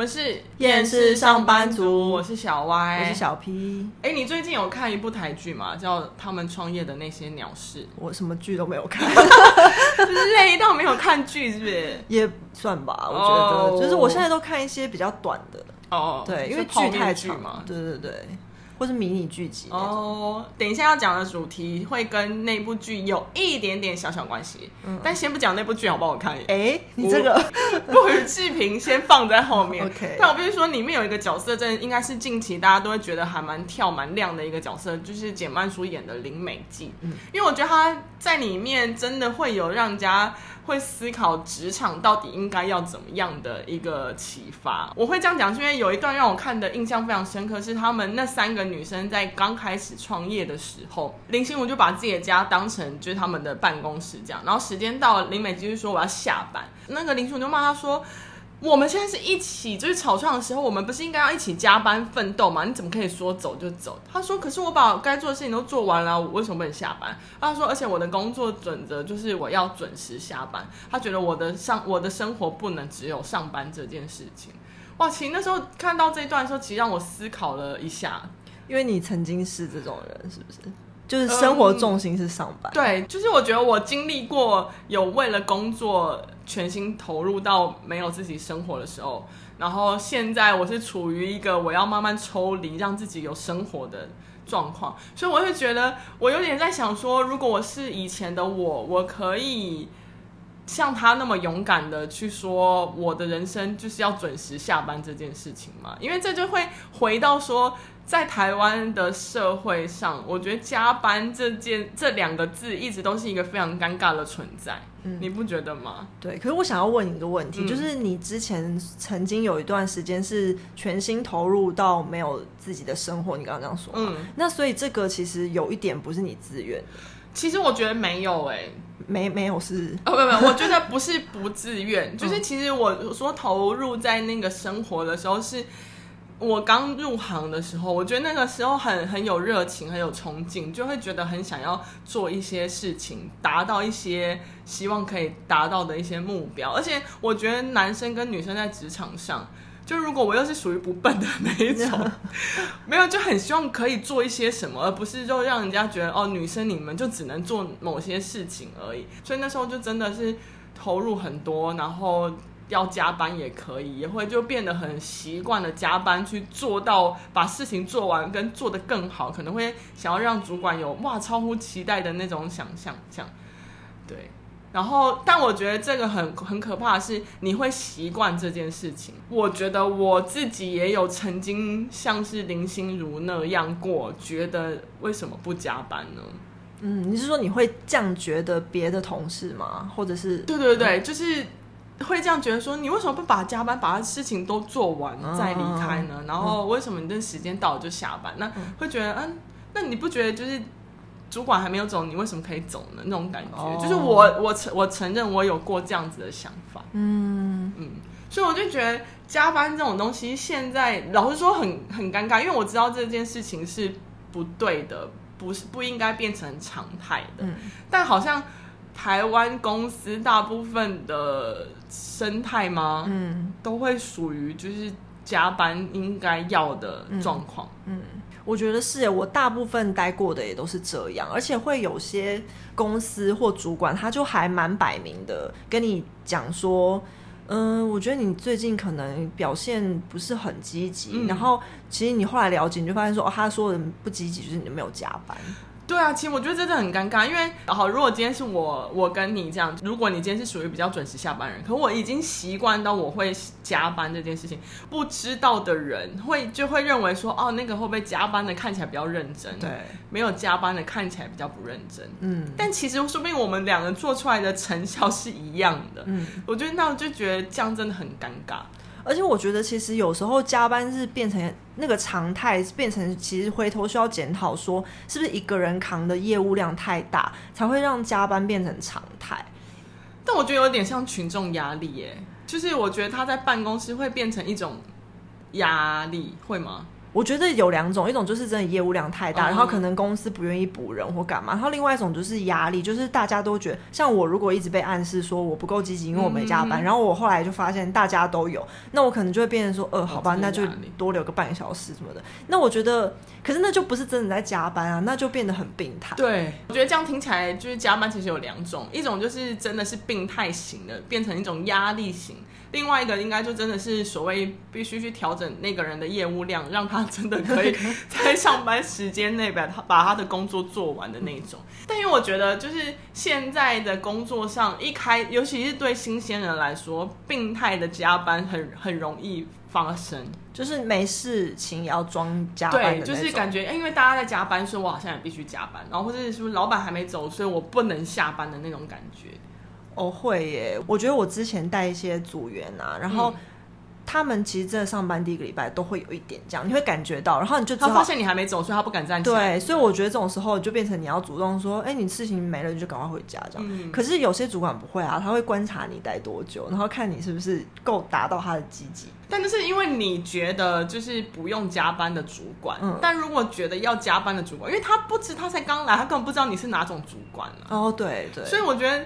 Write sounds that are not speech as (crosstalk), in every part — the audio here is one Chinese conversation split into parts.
们是厌世上班族，我是小歪，我是小 P。哎，你最近有看一部台剧吗？叫《他们创业的那些鸟事》。我什么剧都没有看，(laughs) 就是累到没有看剧，是不是？也算吧，我觉得，oh. 就是我现在都看一些比较短的。哦，oh, 对，因为剧太长嘛。对对对。或是迷你剧集哦，oh, 等一下要讲的主题会跟那部剧有一点点小小关系，嗯，但先不讲那部剧好不好看？哎、欸，你这个不予置评，(laughs) 先放在后面。OK，但我必须说，里面有一个角色，真的应该是近期大家都会觉得还蛮跳蛮亮的一个角色，就是简曼书演的林美纪。嗯，因为我觉得她在里面真的会有让人家。会思考职场到底应该要怎么样的一个启发。我会这样讲，是因为有一段让我看的印象非常深刻，是他们那三个女生在刚开始创业的时候，林心如就把自己的家当成就是他们的办公室这样。然后时间到了，林美姬就说我要下班，那个林心如就骂她说。我们现在是一起，就是草创的时候，我们不是应该要一起加班奋斗吗？你怎么可以说走就走？他说：“可是我把该做的事情都做完了，我为什么不能下班？”他说：“而且我的工作准则就是我要准时下班。”他觉得我的上我的生活不能只有上班这件事情。哇，其实那时候看到这一段的时候，其实让我思考了一下，因为你曾经是这种人，是不是？就是生活重心是上班。嗯，对，就是我觉得我经历过有为了工作全心投入到没有自己生活的时候，然后现在我是处于一个我要慢慢抽离，让自己有生活的状况，所以我会觉得我有点在想说，如果我是以前的我，我可以像他那么勇敢的去说我的人生就是要准时下班这件事情嘛？因为这就会回到说。在台湾的社会上，我觉得加班这件这两个字一直都是一个非常尴尬的存在，嗯，你不觉得吗？对，可是我想要问你一个问题，嗯，就是你之前曾经有一段时间是全心投入到没有自己的生活，你刚刚这样说，嗯，那所以这个其实有一点不是你自愿的。其实我觉得没有，欸，哎，没没有是，哦，没有没有，我觉得不是不自愿，(laughs) 就是其实我说投入在那个生活的时候是。我刚入行的时候，我觉得那个时候很很有热情，很有冲劲，就会觉得很想要做一些事情，达到一些希望可以达到的一些目标。而且我觉得男生跟女生在职场上，就如果我又是属于不笨的那一种，(laughs) 没有就很希望可以做一些什么，而不是就让人家觉得哦，女生你们就只能做某些事情而已。所以那时候就真的是投入很多，然后。要加班也可以，也会就变得很习惯的加班去做到把事情做完跟做得更好，可能会想要让主管有哇超乎期待的那种想象，这样对。然后，但我觉得这个很很可怕的是，你会习惯这件事情。我觉得我自己也有曾经像是林心如那样过，觉得为什么不加班呢？嗯，你是说你会这样觉得别的同事吗？或者是对对对，就是。会这样觉得说，你为什么不把加班把事情都做完再离开呢？然后为什么你的时间到了就下班？那会觉得，嗯，那你不觉得就是主管还没有走，你为什么可以走呢？那种感觉，就是我我承我承认我有过这样子的想法，嗯。嗯，所以我就觉得加班这种东西，现在老实说很很尴尬，因为我知道这件事情是不对的，不是不应该变成常态的，但好像。台湾公司大部分的生态吗？嗯，都会属于就是加班应该要的状况。嗯，我觉得是，我大部分待过的也都是这样，而且会有些公司或主管，他就还蛮摆明的跟你讲说，嗯，我觉得你最近可能表现不是很积极，嗯，然后其实你后来了解，你就发现说，哦，他说的不积极就是你没有加班。对啊，其实我觉得真的很尴尬，因为好，如果今天是我，我跟你这样，如果你今天是属于比较准时下班人，可我已经习惯到我会加班这件事情，不知道的人会就会认为说，哦，那个会不会加班的看起来比较认真，对，没有加班的看起来比较不认真，嗯，但其实说不定我们两个做出来的成效是一样的，嗯，我觉得那我就觉得这样真的很尴尬。而且我觉得，其实有时候加班是变成那个常态，变成其实回头需要检讨，说是不是一个人扛的业务量太大，才会让加班变成常态。但我觉得有点像群众压力，耶，就是我觉得他在办公室会变成一种压力，会吗？我觉得有两种，一种就是真的业务量太大，嗯、然后可能公司不愿意补人或干嘛，然后另外一种就是压力，就是大家都觉得，像我如果一直被暗示说我不够积极，因为我没加班，嗯、然后我后来就发现大家都有，那我可能就会变成说，呃，好吧，那就多留个半个小时什么的。那我觉得，可是那就不是真的在加班啊，那就变得很病态。对，我觉得这样听起来就是加班其实有两种，一种就是真的是病态型的，变成一种压力型。另外一个应该就真的是所谓必须去调整那个人的业务量，让他真的可以在上班时间内把他把他的工作做完的那种。但因为我觉得就是现在的工作上一开，尤其是对新鲜人来说，病态的加班很 (laughs) 很容易发生，就是没事情也要装加班。对，就是感觉因为大家在加班，所以我好像也必须加班，然后或者是不是老板还没走，所以我不能下班的那种感觉。哦，会耶！我觉得我之前带一些组员啊，然后他们其实真的上班第一个礼拜都会有一点这样，你会感觉到，然后你就他发现你还没走，所以他不敢站起来。对，所以我觉得这种时候就变成你要主动说，哎，你事情没了，你就赶快回家这样。嗯。可是有些主管不会啊，他会观察你待多久，然后看你是不是够达到他的积极。但就是因为你觉得就是不用加班的主管，嗯，但如果觉得要加班的主管，因为他不知他才刚来，他根本不知道你是哪种主管啊。哦，对对。所以我觉得。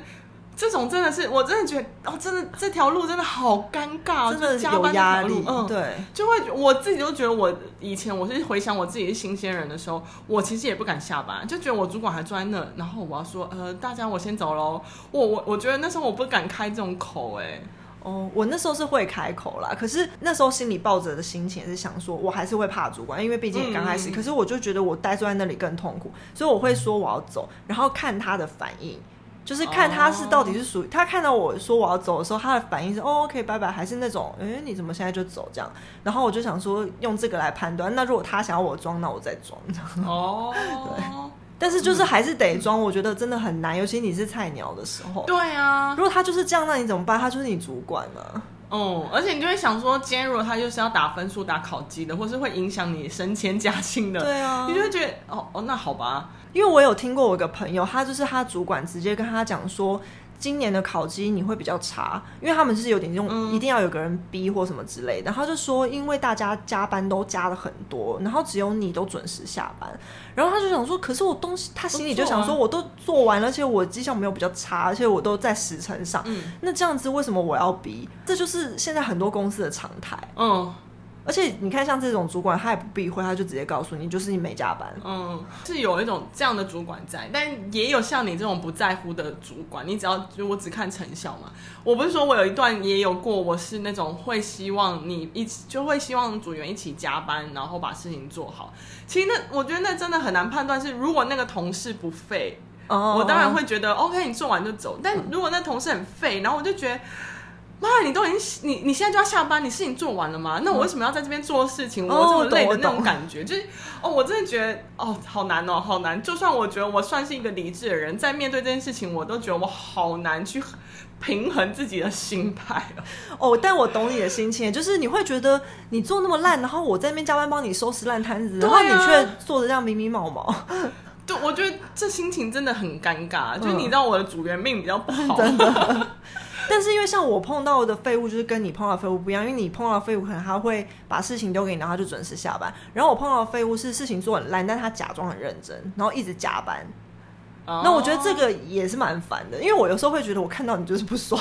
这种真的是，我真的觉得哦，真的这条路真的好尴尬，真的有压力。嗯，对，就会我自己都觉得，我以前我是回想我自己是新鲜人的时候，我其实也不敢下班，就觉得我主管还坐在那，然后我要说，呃，大家我先走喽。我我我觉得那时候我不敢开这种口，哎，哦，我那时候是会开口啦，可是那时候心里抱着的心情是想说，我还是会怕主管，因为毕竟刚开始。嗯、可是我就觉得我待坐在那里更痛苦，所以我会说我要走，然后看他的反应。就是看他是到底是属于、oh. 他看到我说我要走的时候，他的反应是哦，OK，拜拜，还是那种哎，你怎么现在就走这样？然后我就想说用这个来判断，那如果他想要我装，那我再装。哦，oh. (laughs) 对，但是就是还是得装，我觉得真的很难，尤其你是菜鸟的时候。对啊，如果他就是这样，那你怎么办？他就是你主管啊。哦、嗯，而且你就会想说，今天如果他就是要打分数、打考级的，或是会影响你升迁加薪的，对啊，你就会觉得哦哦，那好吧。因为我有听过我一个朋友，他就是他主管直接跟他讲说，今年的考绩你会比较差，因为他们就是有点用，嗯、一定要有个人逼或什么之类的。然后他就说，因为大家加班都加了很多，然后只有你都准时下班。然后他就想说，可是我东西，他心里就想说，我都做完了，而且我绩效没有比较差，而且我都在时辰上。嗯，那这样子为什么我要逼？这就是现在很多公司的常态。嗯。而且你看，像这种主管，他也不避讳，他就直接告诉你，就是你没加班。嗯，是有一种这样的主管在，但也有像你这种不在乎的主管。你只要就我只看成效嘛。我不是说我有一段也有过，我是那种会希望你一起，就会希望组员一起加班，然后把事情做好。其实那我觉得那真的很难判断，是如果那个同事不废，我当然会觉得 OK，你做完就走。但如果那同事很废，然后我就觉得。妈，你都已经你你现在就要下班，你事情做完了吗？那我为什么要在这边做事情？哦、我这么累的那种感觉，就是哦，我真的觉得哦，好难哦，好难。就算我觉得我算是一个理智的人，在面对这件事情，我都觉得我好难去平衡自己的心态哦。但我懂你的心情，就是你会觉得你做那么烂，然后我在那边加班帮你收拾烂摊子，啊、然后你却做的这样迷迷茫茫。对，我觉得这心情真的很尴尬。嗯、就是你知道我的组员命比较不好，(laughs) 真的。但是因为像我碰到的废物，就是跟你碰到的废物不一样。因为你碰到的废物可能他会把事情丢给你，然后他就准时下班。然后我碰到的废物是事情做很烂，但他假装很认真，然后一直加班。Oh. 那我觉得这个也是蛮烦的，因为我有时候会觉得我看到你就是不爽，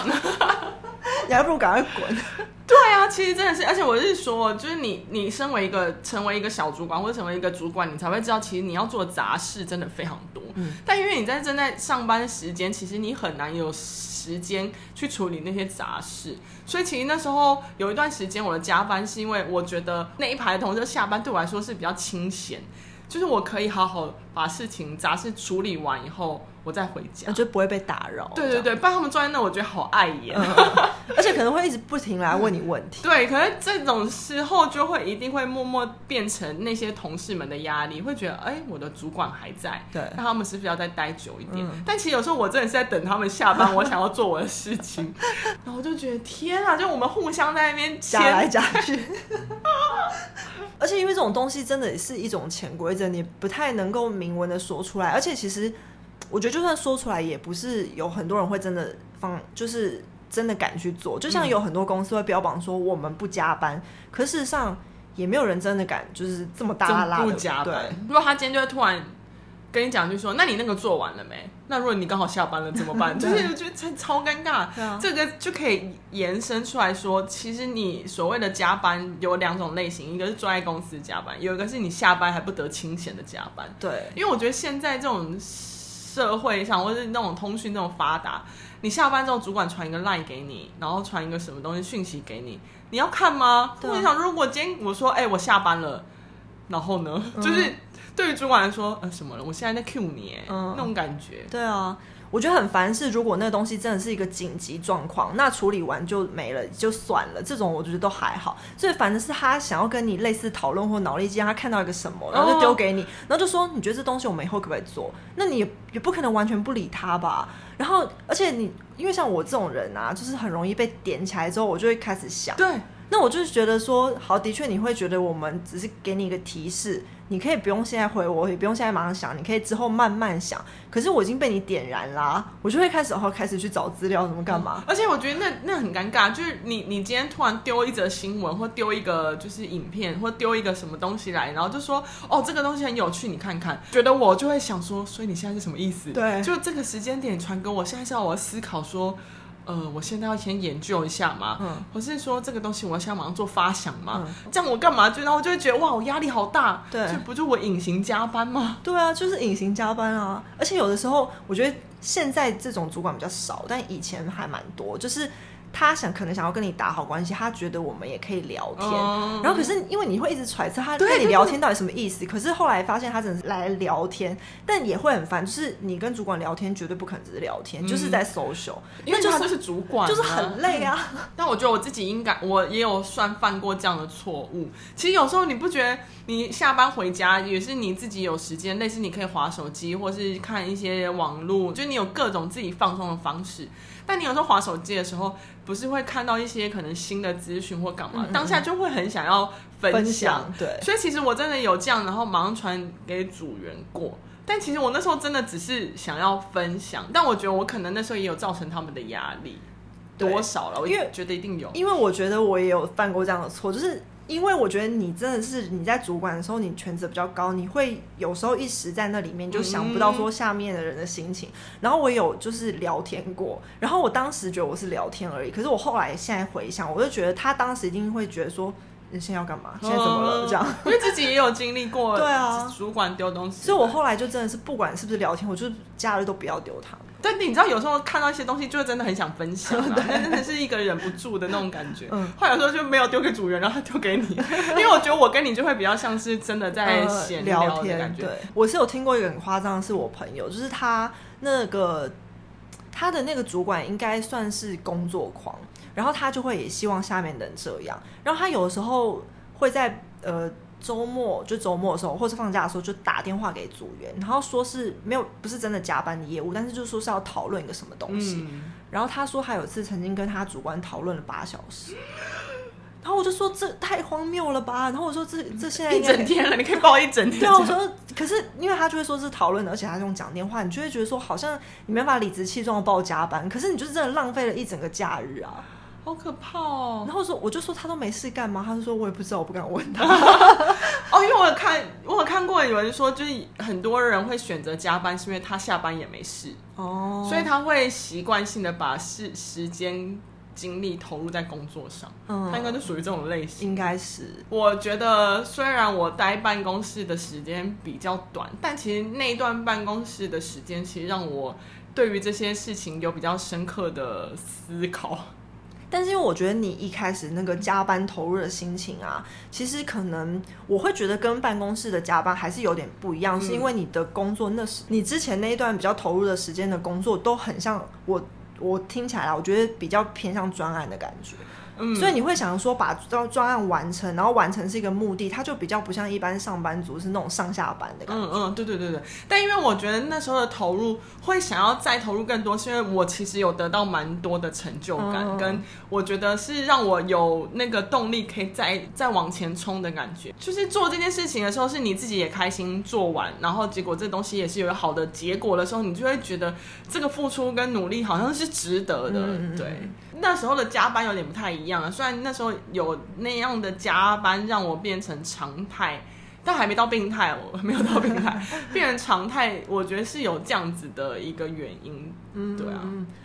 (laughs) 你还不如赶快滚。对啊，其实真的是，而且我是说，就是你你身为一个成为一个小主管或者成为一个主管，你才会知道，其实你要做的杂事真的非常多。嗯，但因为你在正在上班时间，其实你很难有时间去处理那些杂事，所以其实那时候有一段时间我的加班是因为我觉得那一排的同事下班对我来说是比较清闲，就是我可以好好把事情杂事处理完以后。我再回家，就不会被打扰。对对对，不然他们坐在那，我觉得好碍眼，嗯，(laughs) 而且可能会一直不停来问你问题。嗯、(laughs) 对，可是这种时候就会一定会默默变成那些同事们的压力，会觉得，哎，我的主管还在，对，那他们是不是要再待久一点？嗯、但其实有时候我真的是在等他们下班，我想要做我的事情，(laughs) 然后我就觉得天啊，就我们互相在那边夹来夹去，而且因为这种东西真的是一种潜规则，你不太能够明文的说出来，而且其实。我觉得就算说出来，也不是有很多人会真的放，就是真的敢去做。就像有很多公司会标榜说我们不加班，可事实上也没有人真的敢就是这么大拉拉的不加班。对，如果他今天就会突然跟你讲，就说那你那个做完了没？那如果你刚好下班了怎么办？(laughs) 就是我觉得超尴尬。这个就可以延伸出来说，其实你所谓的加班有两种类型，一个是坐在公司加班，有一个是你下班还不得清闲的加班。对，因为我觉得现在这种社会上，或者是那种通讯那种发达，你下班之后主管传一个 line 给你，然后传一个什么东西讯息给你，你要看吗？我想，如果今天我说，哎、欸，我下班了，然后呢，嗯、就是。对于主管来说，呃，什么了？我现在在 cue 你，嗯，那种感觉。对啊，我觉得很烦。是如果那个东西真的是一个紧急状况，那处理完就没了，就算了。这种我觉得都还好。最烦的是他想要跟你类似讨论或脑力激荡，他看到一个什么，然后就丢给你，然后就说你觉得这东西我们以后可不可以做？那你也不可能完全不理他吧？然后，而且你因为像我这种人啊，就是很容易被点起来之后，我就会开始想。对。那我就是觉得说，好，的确你会觉得我们只是给你一个提示，你可以不用现在回我，也不用现在马上想，你可以之后慢慢想。可是我已经被你点燃啦、啊，我就会开始哦，开始去找资料，怎么干嘛？而且我觉得那那很尴尬，就是你你今天突然丢一则新闻，或丢一个就是影片，或丢一个什么东西来，然后就说哦，这个东西很有趣，你看看。觉得我就会想说，所以你现在是什么意思？对，就这个时间点传给我，现在是要我思考说。呃，我现在要先研究一下嘛，嗯，或是说这个东西我要先马上做发想嘛，嗯，这样我干嘛？就然后我就会觉得哇，我压力好大，对，这不就我隐形加班吗？对啊，就是隐形加班啊，而且有的时候我觉得现在这种主管比较少，但以前还蛮多，就是。他想可能想要跟你打好关系，他觉得我们也可以聊天，嗯、然后可是因为你会一直揣测他跟你聊天到底什么意思，可是后来发现他只是来聊天，但也会很烦，就是你跟主管聊天绝对不可能只是聊天，嗯、就是在 social，因为他就是主管，就是很累啊。(laughs) 但我觉得我自己应该，我也有算犯过这样的错误。其实有时候你不觉得你下班回家也是你自己有时间，类似你可以划手机或是看一些网络，就你有各种自己放松的方式。但你有时候滑手机的时候，不是会看到一些可能新的资讯或干嘛，嗯嗯，当下就会很想要分享，分享。对，所以其实我真的有这样，然后马上传给组员过。但其实我那时候真的只是想要分享，但我觉得我可能那时候也有造成他们的压力，多少了？因为觉得一定有，因为我觉得我也有犯过这样的错，就是。因为我觉得你真的是你在主管的时候，你权责比较高，你会有时候一时在那里面就想不到说下面的人的心情。然后我有就是聊天过，然后我当时觉得我是聊天而已，可是我后来现在回想，我就觉得他当时一定会觉得说，你现在要干嘛？现在怎么了？这样，因为自己也有经历过，(laughs) 对啊，主管丢东西，所以我后来就真的是不管是不是聊天，我就假日都不要丢他。但你知道，有时候看到一些东西，就真的很想分享，(laughs) 但真的是一个忍不住的那种感觉。嗯，后来有时候就没有丢给主人，然后他丢给你，因为我觉得我跟你就会比较像是真的在闲聊的感觉。对，我是有听过一个很夸张的，是我朋友，就是他那个他的那个主管应该算是工作狂，然后他就会也希望下面的人这样，然后他有的时候会在呃。周末就周末的时候，或是放假的时候，就打电话给组员，然后说是没有，不是真的加班的业务，但是就说是要讨论一个什么东西。嗯、然后他说他有一次曾经跟他主管讨论了八小时，然后我就说这太荒谬了吧。然后我说这这现在一整天了，你可以报一整天。对啊，我说可是因为他就会说是讨论，而且他用讲电话，你就会觉得说好像你没法理直气壮的报加班，可是你就是真的浪费了一整个假日啊。好可怕哦！然后说，我就说他都没事干嘛？他就说，我也不知道，我不敢问他。(laughs) 哦，因为我有看，我有看过有人说，就是很多人会选择加班，是因为他下班也没事哦，所以他会习惯性的把时时间精力投入在工作上。嗯，他应该就属于这种类型。应该是。我觉得虽然我待办公室的时间比较短，但其实那一段办公室的时间，其实让我对于这些事情有比较深刻的思考。但是因为我觉得你一开始那个加班投入的心情啊，其实可能我会觉得跟办公室的加班还是有点不一样，嗯、是因为你的工作那时你之前那一段比较投入的时间的工作都很像我，我听起来啊，我觉得比较偏向专案的感觉。嗯，所以你会想说把专专案完成，然后完成是一个目的，它就比较不像一般上班族是那种上下班的感觉。嗯嗯，对对对对。但因为我觉得那时候的投入会想要再投入更多，是因为我其实有得到蛮多的成就感，嗯、跟我觉得是让我有那个动力可以再再往前冲的感觉。就是做这件事情的时候，是你自己也开心做完，然后结果这东西也是有好的结果的时候，你就会觉得这个付出跟努力好像是值得的。嗯、对，那时候的加班有点不太一样。了。虽然那时候有那样的加班让我变成常态。但还没到病态，我 (laughs) 没有到病态，(laughs) 变成常态，我觉得是有这样子的一个原因。嗯，对啊。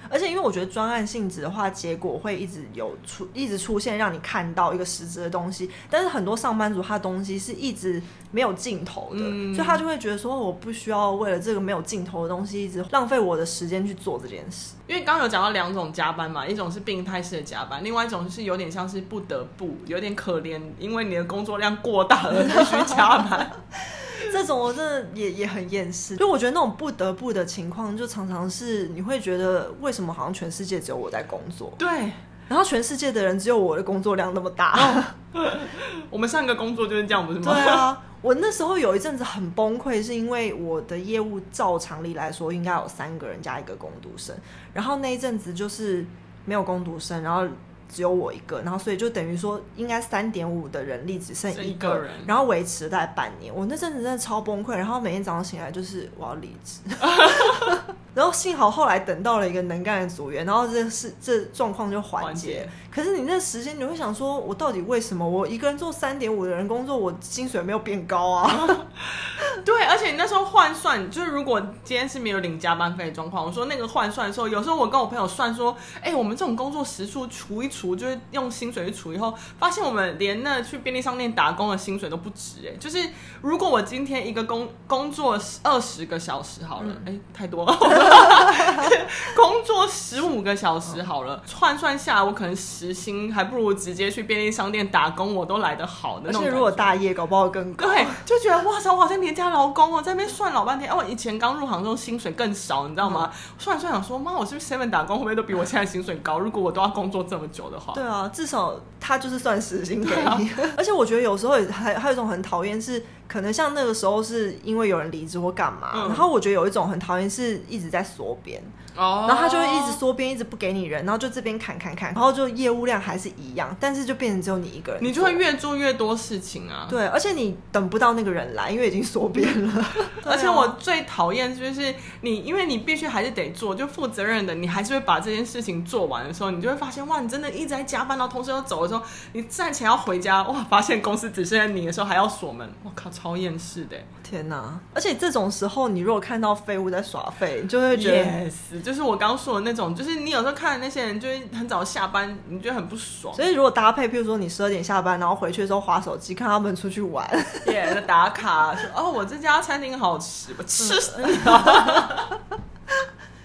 而且因为我觉得专案性质的话，结果会一直有出，一直出现让你看到一个实质的东西。但是很多上班族他的东西是一直没有尽头的，嗯，所以他就会觉得说，我不需要为了这个没有尽头的东西，一直浪费我的时间去做这件事。因为刚刚有讲到两种加班嘛，一种是病态式的加班，另外一种是有点像是不得不，有点可怜，因为你的工作量过大而必须加班。(laughs) 这种我真的也也很厌世，就我觉得那种不得不的情况，就常常是你会觉得为什么好像全世界只有我在工作？对，然后全世界的人只有我的工作量那么大。哦、(laughs) 我们上个工作就是这样，不是吗？对啊，我那时候有一阵子很崩溃，是因为我的业务照常理来说应该有三个人加一个工读生，然后那一阵子就是没有工读生，然后。只有我一个，然后所以就等于说，应该三点五的人力只剩一个，个人，然后维持了大概半年。我那阵子真的超崩溃，然后每天早上醒来就是我要离职，(laughs) 然后幸好后来等到了一个能干的组员，然后这是这状况就缓解。可是你那时间你会想说，我到底为什么我一个人做三点五的人工作，我薪水没有变高啊？(laughs) 对，而且你那时候换算，就是如果今天是没有领加班费的状况，我说那个换算的时候，有时候我跟我朋友算说，哎，我们这种工作时数除一除。除就是用薪水去除以后，发现我们连那去便利商店打工的薪水都不值哎。就是如果我今天一个工工作二十个小时好了，哎、嗯，太多了。(laughs) 工作十五个小时好了，换算下来我可能时薪还不如直接去便利商店打工，我都来得好的那种。而且如果大业搞不好更高。对，就觉得哇塞，我好像廉价劳工哦，在那边算老半天。哦，我以前刚入行的时候薪水更少，你知道吗？嗯、算算想说，妈，我是不是 seven 打工会不会都比我现在薪水高？如果我都要工作这么久。的话，对啊，至少他就是算死心给你，(laughs) 而且我觉得有时候还还有一种很讨厌是。可能像那个时候是因为有人离职或干嘛，嗯，然后我觉得有一种很讨厌是一直在缩编，哦，然后他就会一直缩编，一直不给你人，然后就这边砍砍砍，然后就业务量还是一样，但是就变成只有你一个人，你就会越做越多事情啊。对，而且你等不到那个人来，因为已经缩编了。(laughs) 而且我最讨厌就是你，因为你必须还是得做，就负责任的，你还是会把这件事情做完的时候，你就会发现哇，你真的一直在加班，然后同事要走的时候，你站起来要回家，哇，发现公司只剩下你的时候还要锁门，我靠！超厌世的，天哪！而且这种时候，你如果看到废物在耍废，你就会觉得，yes, 就是我刚刚说的那种，就是你有时候看那些人，就会很早下班，你觉得很不爽。所以如果搭配，譬如说你十二点下班，然后回去的时候划手机，看他们出去玩，耶、yeah,，打卡说哦，我这家餐厅好吃，我吃死你了。(laughs)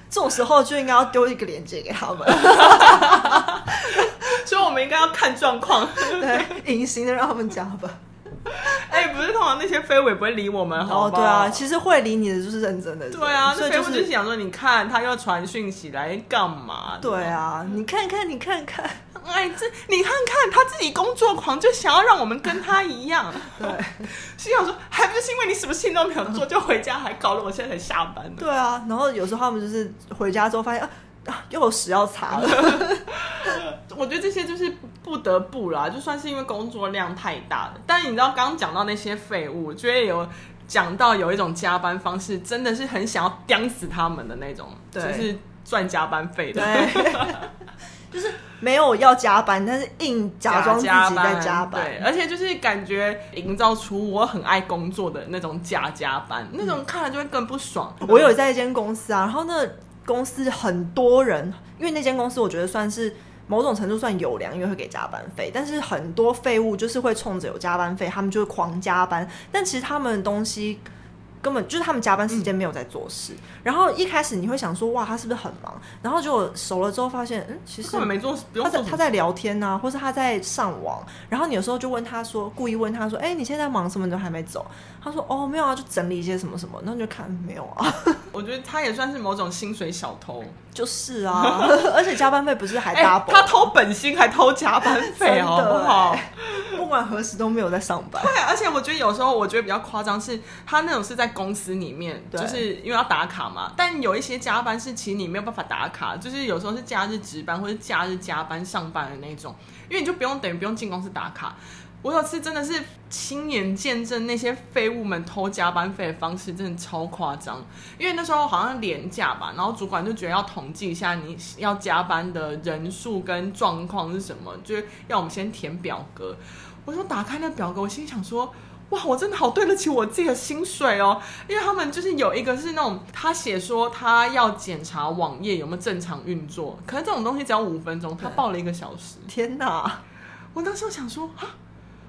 这种时候就应该要丢一个链接给他们，(laughs) 所以我们应该要看状况，(laughs) 对，隐形的让他们加班。哎、欸，不是，通常那些飞尾不会理我们，好不好？哦，对啊，其实会理你的就是认真的。对啊，所以废物就是想说，你看他又传讯息来干嘛？对啊，你看看，你看看，哎，这你看看他自己工作狂，就想要让我们跟他一样。对，心想说，还不是因为你什么事情都没有做，就回家，还搞得我现在才下班。对啊，然后有时候他们就是回家之后发现。啊，又有屎要擦了。(laughs) 我觉得这些就是不得不啦，就算是因为工作量太大了。但你知道，刚刚讲到那些废物，觉得有讲到有一种加班方式，真的是很想要钉死他们的那种，就是赚加班费的。对，(laughs) 就是没有要加班，但是硬假装自己在加班。对，而且就是感觉营造出我很爱工作的那种假加班，嗯，那种看了就会更不爽。我有在一间公司啊，然后那。公司很多人，因为那间公司我觉得算是某种程度算有良，因为会给加班费。但是很多废物就是会冲着有加班费，他们就会狂加班。但其实他们的东西。根本就是他们加班时间没有在做事，嗯，然后一开始你会想说，哇，他是不是很忙？然后就熟了之后发现，嗯，其实根本没做，不用做。他在他在聊天呐，啊，或是他在上网。然后你有时候就问他说，故意问他说，哎，欸，你现在忙什么？你都还没走？他说，哦，没有啊，就整理一些什么什么。那你就看没有啊？我觉得他也算是某种薪水小偷。就是啊，(laughs) 而且加班费不是还 (laughs) double？他偷本薪还偷加班费，好不好？不管何时都没有在上班。对，而且我觉得有时候我觉得比较夸张是，他那种是在公司里面，就是因为要打卡嘛。但有一些加班是其实你没有办法打卡，就是有时候是假日值班或者假日加班上班的那种，因为你就不用等于不用进公司打卡。我有次真的是亲眼见证那些废物们偷加班费的方式，真的超夸张。因为那时候好像连假吧，然后主管就觉得要统计一下你要加班的人数跟状况是什么，就要我们先填表格。我说打开那表格，我心想说，哇，我真的好对得起我自己的薪水哦。因为他们就是有一个是那种他写说他要检查网页有没有正常运作，可是这种东西只要五分钟，他报了一个小时。天哪！我当时想说啊。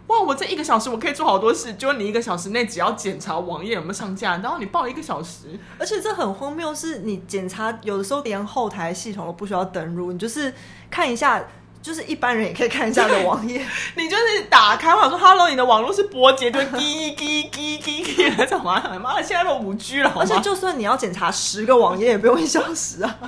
哇！我这一个小时我可以做好多事，就你一个小时内只要检查网页有没有上架，然后你报一个小时，而且这很荒谬，是你检查有的时候连后台系统都不需要登录，你就是看一下，就是一般人也可以看一下的网页，(laughs) 你就是打开，我想说 “hello”，你的网络是波接，就滴滴滴滴滴，怎么妈的，现在都五 G 了，而且就算你要检查十个网页也不用一小时啊，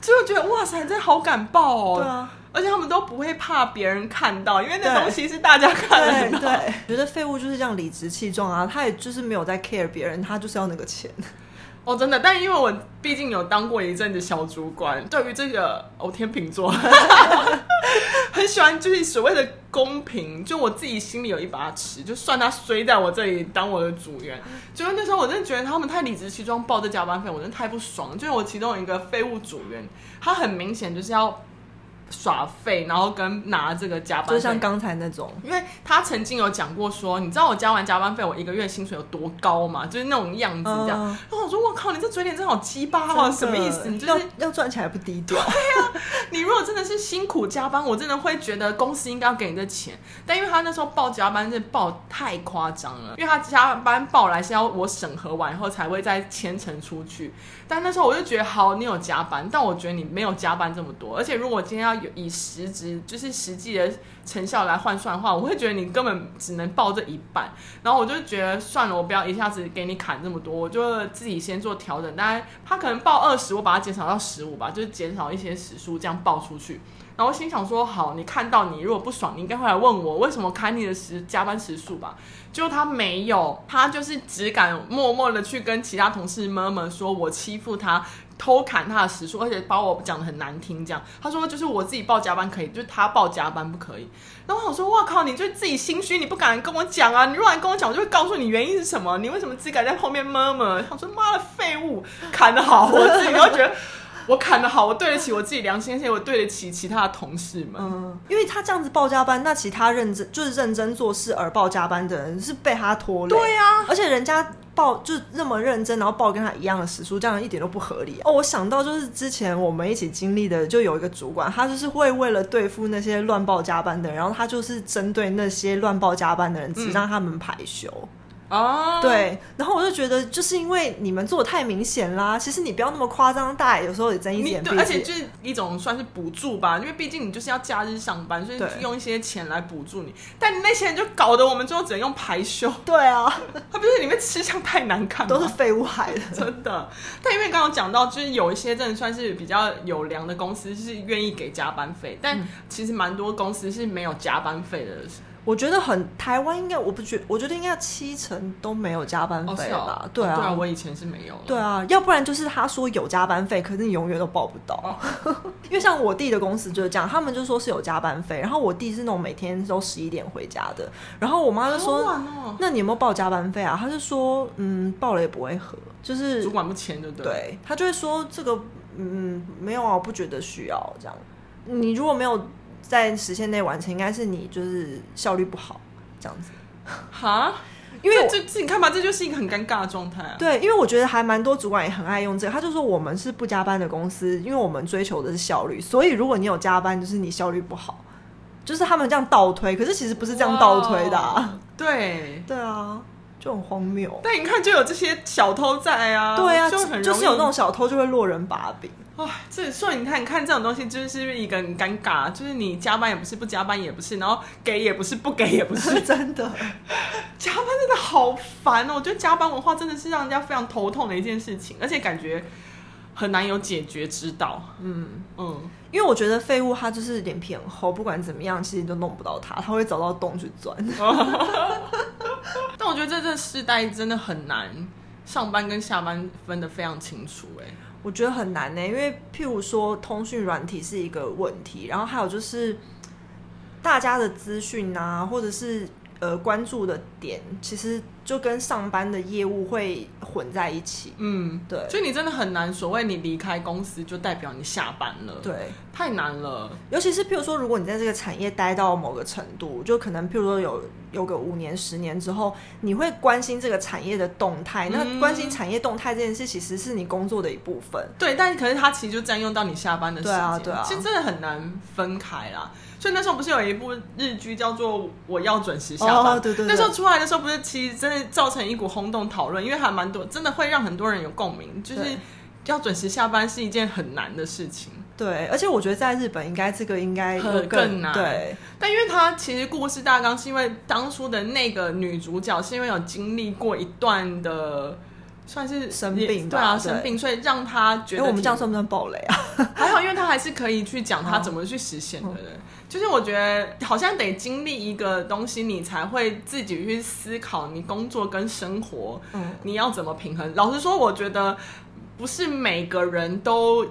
就觉得哇塞，真的好敢报哦，对啊。而且他们都不会怕别人看到，因为那东西是大家看的。对，对，觉得废物就是这样理直气壮啊，他也就是没有在 care 别人，他就是要那个钱。(laughs) 哦，真的，但因为我毕竟有当过一阵子小主管，对于这个哦，天秤座 (laughs) 很喜欢，就是所谓的公平，就我自己心里有一把尺，就算他衰在我这里当我的组员，就是那时候我真的觉得他们太理直气壮报这加班费，我真的太不爽。就是我其中一个废物组员，他很明显就是要。耍废，然后跟拿这个加班费，就像刚才那种，因为他曾经有讲过说，你知道我交完加班费，我一个月薪水有多高吗？就是那种样子这样。然后我说，我靠，你这嘴脸真好鸡巴啊，什么意思？你就是要赚起来不低调。(laughs) 对啊，你如果真的是辛苦加班，我真的会觉得公司应该要给你的钱。但因为他那时候报加班，是报太夸张了，因为他加班报来是要我审核完以后才会再签呈出去。但那时候我就觉得，好，你有加班，但我觉得你没有加班这么多。而且如果今天要以实质，就是实际的成效来换算的话，我会觉得你根本只能报这一半。然后我就觉得算了，我不要一下子给你砍这么多，我就自己先做调整。当然，他可能报二十，我把它减少到十五吧，就是减少一些时数，这样报出去。然后心想说，好，你看到你如果不爽，你应该会来问我为什么砍你的时加班时数吧。就他没有，他就是只敢默默的去跟其他同事们们说，我欺负他，偷砍他的时数，而且把我讲的很难听。这样，他说就是我自己报加班可以，就是他报加班不可以。然后我说，哇靠，你就自己心虚，你不敢跟我讲啊？你如果跟我讲，我就会告诉你原因是什么。你为什么自己敢在后面闷闷？他说妈的废物，砍的好，我自己都觉得。我砍得好，我对得起我自己良心，而且我对得起其他的同事们。嗯，因为他这样子报加班，那其他认真就是认真做事而报加班的人是被他拖累。对呀、啊，而且人家报就那么认真，然后报跟他一样的时数，这样一点都不合理、啊。哦，我想到就是之前我们一起经历的，就有一个主管，他就是会为了对付那些乱报加班的人，然后他就是针对那些乱报加班的人，只让他们排休。嗯哦，对，然后我就觉得，就是因为你们做的太明显啦。其实你不要那么夸张，大有时候也睁一点闭一点。而且就是一种算是补助吧，因为毕竟你就是要假日上班，所以用一些钱来补助你。但那些人就搞得我们最后只能用排休。对啊，他不是里面吃相太难看，都是废物害的，(laughs) 真的。但因为刚刚讲到，就是有一些真的算是比较有良的公司，是愿意给加班费，但其实蛮多公司是没有加班费的。我觉得很台湾应该，我不觉，我觉得应该七成都没有加班费吧？哦哦、对啊、哦，对啊，我以前是没有。对啊，要不然就是他说有加班费，可是你永远都报不到。哦、(laughs) 因为像我弟的公司就是这样，他们就说是有加班费，然后我弟是那种每天都十一点回家的，然后我妈就说：“哦、那你有没有报加班费啊？”他就说：“嗯，报了也不会合，就是主管不签就对。”对，他就会说这个嗯没有啊，我不觉得需要这样。你如果没有。在时限内完成，应该是你就是效率不好这样子，哈？因为这这你看吧，这就是一个很尴尬的状态啊。对，因为我觉得还蛮多主管也很爱用这个，他就说我们是不加班的公司，因为我们追求的是效率，所以如果你有加班，就是你效率不好，就是他们这样倒推，可是其实不是这样倒推的啊。对对啊，就很荒谬。但你看，就有这些小偷在啊。对啊，就很就是有那种小偷就会落人把柄。哇，这所以你看，你看这种东西就是一个很尴尬，就是你加班也不是，不加班也不是，然后给也不是，不给也不是，(laughs) 真的。(laughs) 加班真的好烦哦！我觉得加班文化真的是让人家非常头痛的一件事情，而且感觉很难有解决之道。嗯嗯，因为我觉得废物他就是脸皮很厚，不管怎么样，其实都弄不到他，他会找到洞去钻。(laughs) 但我觉得这这世代真的很难上班跟下班分得非常清楚，哎。我觉得很难呢，因为譬如说通讯软体是一个问题，然后还有就是大家的资讯啊，或者是呃关注的点，其实就跟上班的业务会混在一起。嗯，对，所以你真的很难，所谓你离开公司就代表你下班了，对，太难了。尤其是譬如说，如果你在这个产业待到某个程度，就可能譬如说有有个五年、十年之后，你会关心这个产业的动态。那关心产业动态这件事，其实是你工作的一部分。嗯、对，但可是它其实就占用到你下班的时间。对啊，对啊，其实真的很难分开啦。所以那时候不是有一部日剧叫做《我要准时下班》？哦，对对对。那时候出来的时候，不是其实真的造成一股轰动讨论，因为还蛮多，真的会让很多人有共鸣。就是要准时下班是一件很难的事情。对，而且我觉得在日本应该这个应该更更难。对，但因为他其实故事大纲是因为当初的那个女主角是因为有经历过一段的。算是生病，对啊，生病，所以让他觉得。我们这样算不算暴雷啊？(laughs) 还好，因为他还是可以去讲他怎么去实现的。人、嗯。就是我觉得好像得经历一个东西，你才会自己去思考你工作跟生活，嗯，你要怎么平衡。老实说，我觉得不是每个人都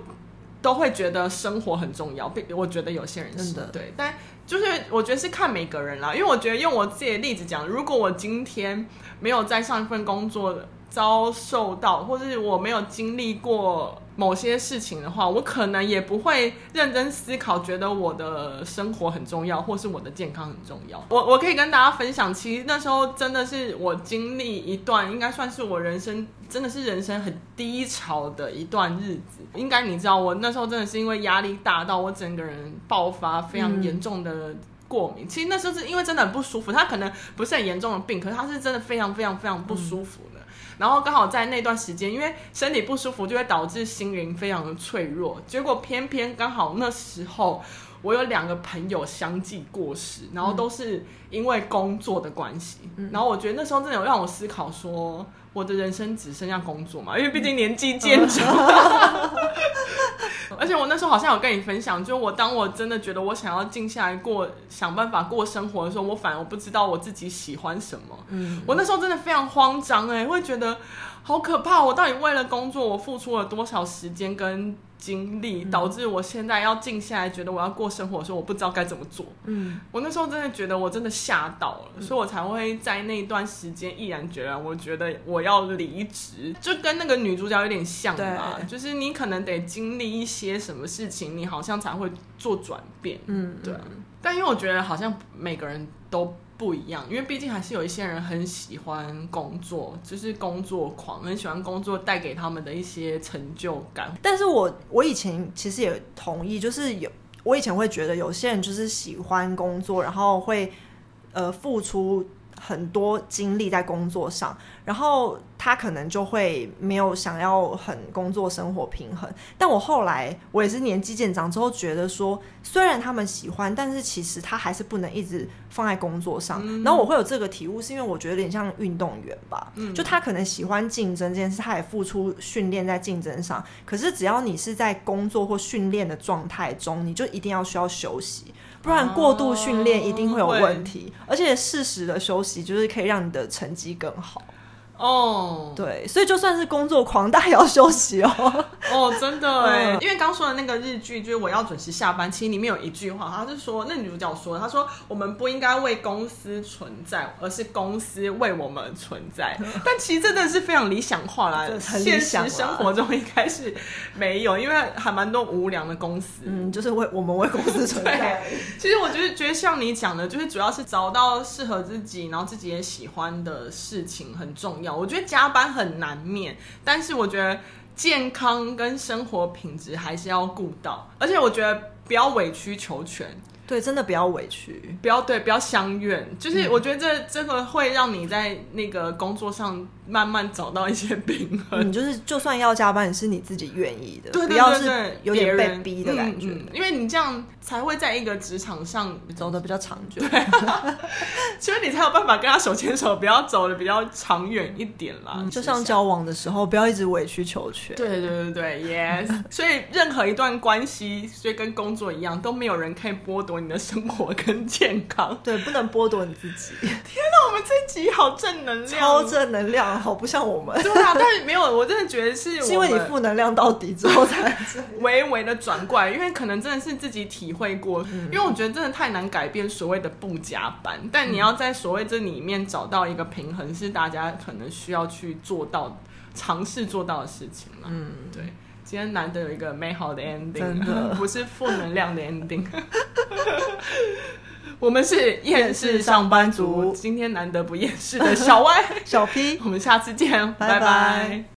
都会觉得生活很重要。我觉得有些人是的，对，但就是我觉得是看每个人啦。因为我觉得用我自己的例子讲，如果我今天没有在上一份工作的。遭受到，或是我没有经历过某些事情的话，我可能也不会认真思考，觉得我的生活很重要，或是我的健康很重要。我我可以跟大家分享，其实那时候真的是我经历一段，应该算是我人生真的是人生很低潮的一段日子。应该你知道，我那时候真的是因为压力大到我整个人爆发非常严重的过敏。其实那时候是因为真的很不舒服，它可能不是很严重的病，可是它是真的非常非常非常不舒服。然后刚好在那段时间，因为身体不舒服，就会导致心灵非常的脆弱。结果偏偏刚好那时候，我有两个朋友相继过世，然后都是因为工作的关系。嗯、然后我觉得那时候真的有让我思考说，我的人生只剩下工作嘛？因为毕竟年纪渐长。嗯 (laughs) 而且我那时候好像有跟你分享，就是我当我真的觉得我想要静下来过，想办法过生活的时候，我反而我不知道我自己喜欢什么。嗯，我那时候真的非常慌张，哎，会觉得好可怕。我到底为了工作，我付出了多少时间跟精力，导致我现在要静下来，觉得我要过生活的时候，我不知道该怎么做。嗯，我那时候真的觉得我真的吓到了，所以我才会在那段时间毅然决然，我觉得我要离职，就跟那个女主角有点像吧，就是你可能得经历一些什么事情，你好像才会做转变。嗯，对。但因为我觉得好像每个人都。不一样，因为毕竟还是有一些人很喜欢工作，就是工作狂，很喜欢工作带给他们的一些成就感。但是我我以前其实也同意，就是有我以前会觉得有些人就是喜欢工作，然后会呃付出。很多精力在工作上，然后他可能就会没有想要很工作生活平衡。但我后来我也是年纪渐长之后，觉得说，虽然他们喜欢，但是其实他还是不能一直放在工作上。嗯、然后我会有这个体悟，是因为我觉得有点像运动员吧，嗯、就他可能喜欢竞争这件事，他也付出训练在竞争上。可是只要你是在工作或训练的状态中，你就一定要需要休息。不然过度训练一定会有问题，哦、而且适时的休息就是可以让你的成绩更好。哦，oh. 对，所以就算是工作狂，但也要休息哦。哦，oh, 真的哎，(laughs) 嗯、因为刚说的那个日剧，就是我要准时下班。其实里面有一句话，他是说，那女主角说，她说我们不应该为公司存在，而是公司为我们存在。(laughs) 但其实真的是非常理想化啦，现实生活中应该是没有，因为还蛮多无良的公司。嗯，就是为我们为公司存在。(laughs) 其实我觉得，觉得像你讲的，就是主要是找到适合自己，然后自己也喜欢的事情很重要。我觉得加班很难免，但是我觉得健康跟生活品质还是要顾到，而且我觉得不要委曲求全。对，真的不要委屈，不要对，不要相怨。就是我觉得这这个会让你在那个工作上慢慢找到一些平衡。你，就是就算要加班，也是你自己愿意的，对对对对，不要是有点被逼的感觉。嗯嗯，因为你这样才会在一个职场上走得比较长久。对，所以你才有办法跟他手牵手，不要走的比较长远一点啦。嗯，就像交往的时候，不要一直委曲求全。对对对对，Yes。所以任何一段关系，所以跟工作一样，都没有人可以剥夺夺你的生活跟健康。(laughs) 对，不能剥夺你自己。天哪，我们这集好正能量，超正能量，好不像我们。对啊，但是没有，我真的觉得是，(laughs) 是因为你负能量到底之后才微微的转过来，因为可能真的是自己体会过。嗯、因为我觉得真的太难改变所谓的不加班，但你要在所谓这里面找到一个平衡，是大家可能需要去做到、尝试做到的事情嘛。嗯，对。今天难得有一个美好的 ending，的 (laughs) 不是负能量的 ending。(laughs) 我们是厌世上班族，今天难得不厌世的小歪、(laughs) 小 P，我们下次见，拜拜。拜拜。